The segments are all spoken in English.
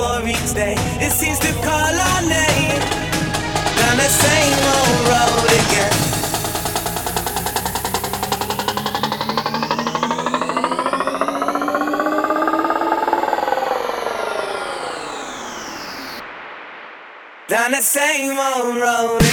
War each day. It seems to call our name. Down the same old road again. Down the same old road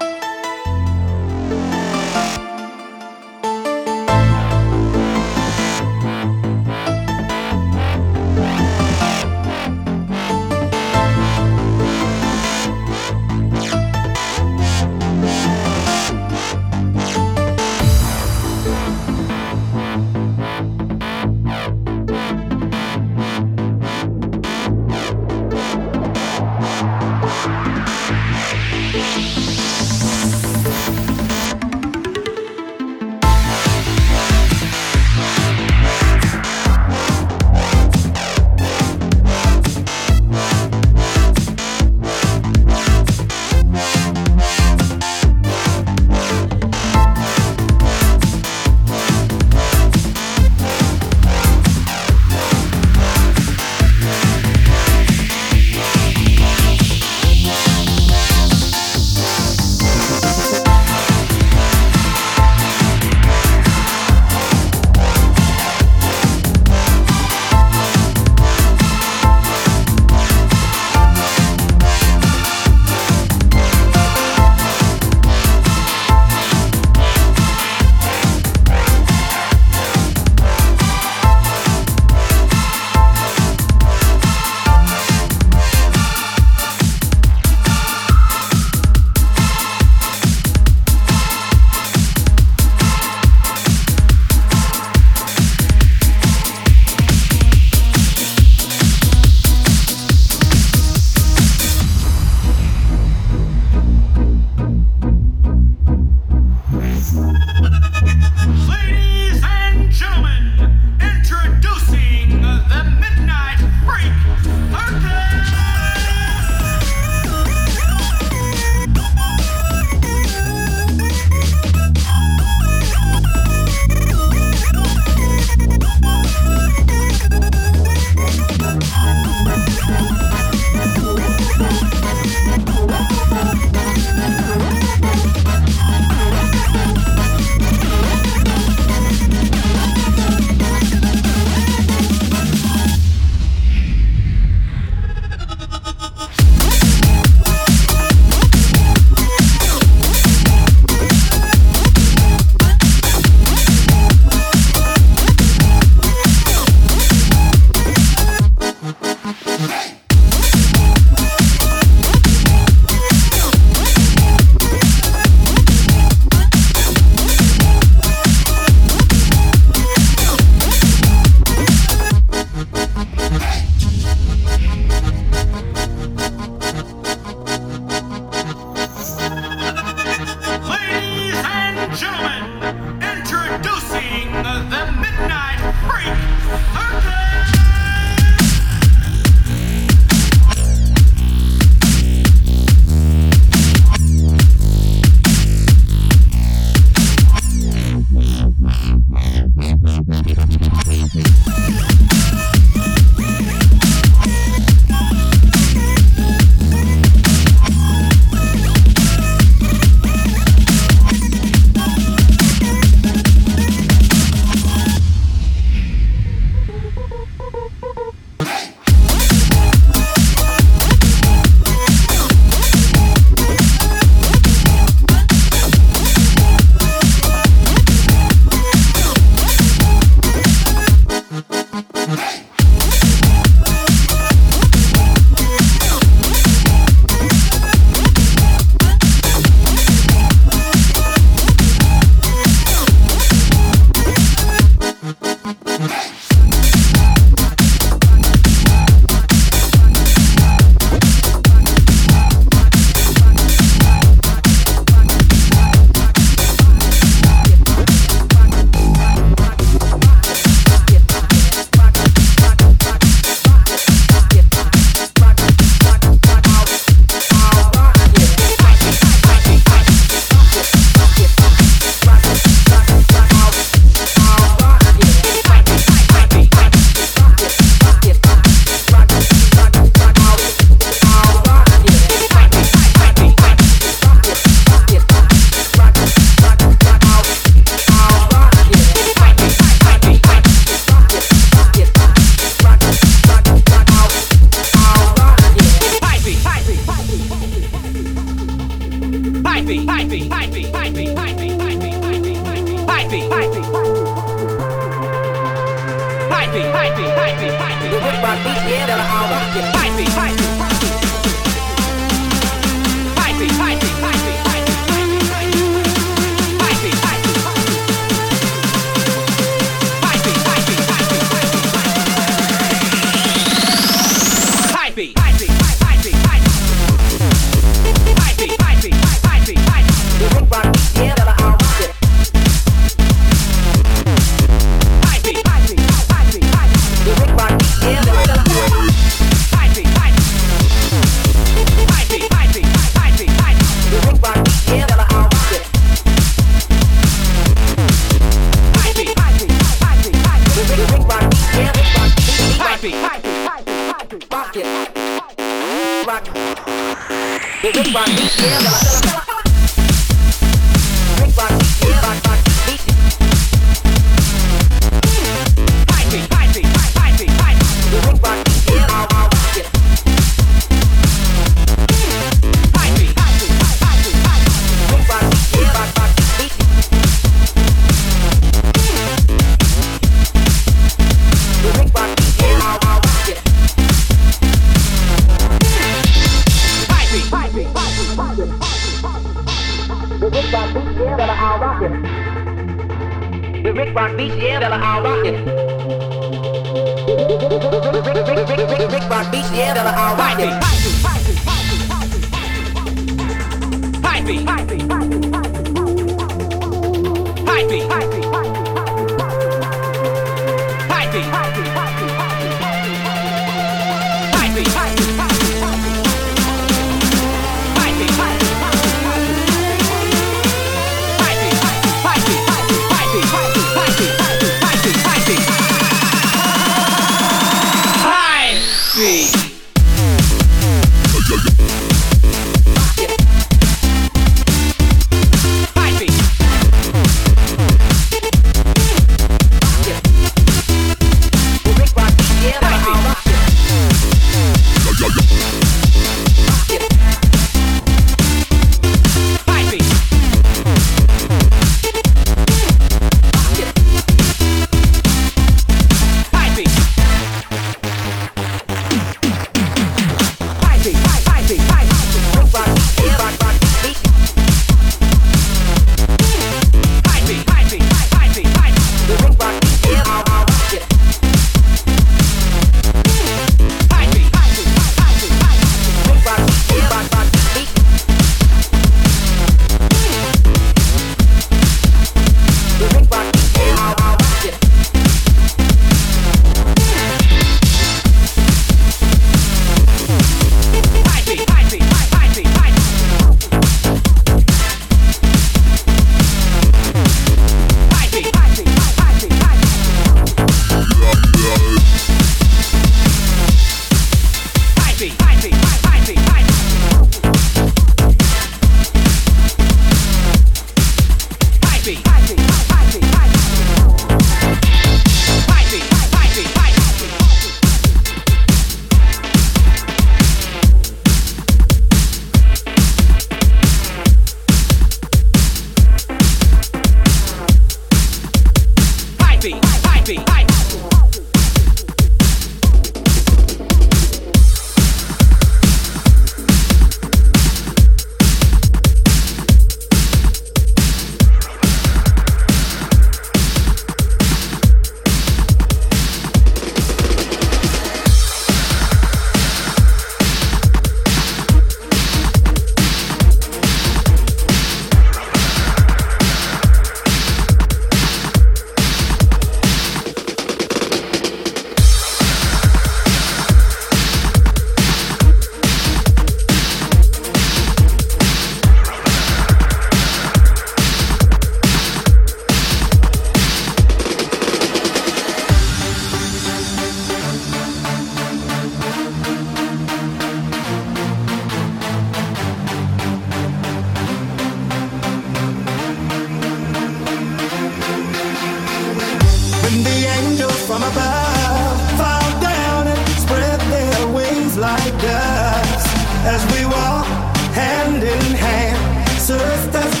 hand in hand, sisters.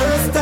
sisters.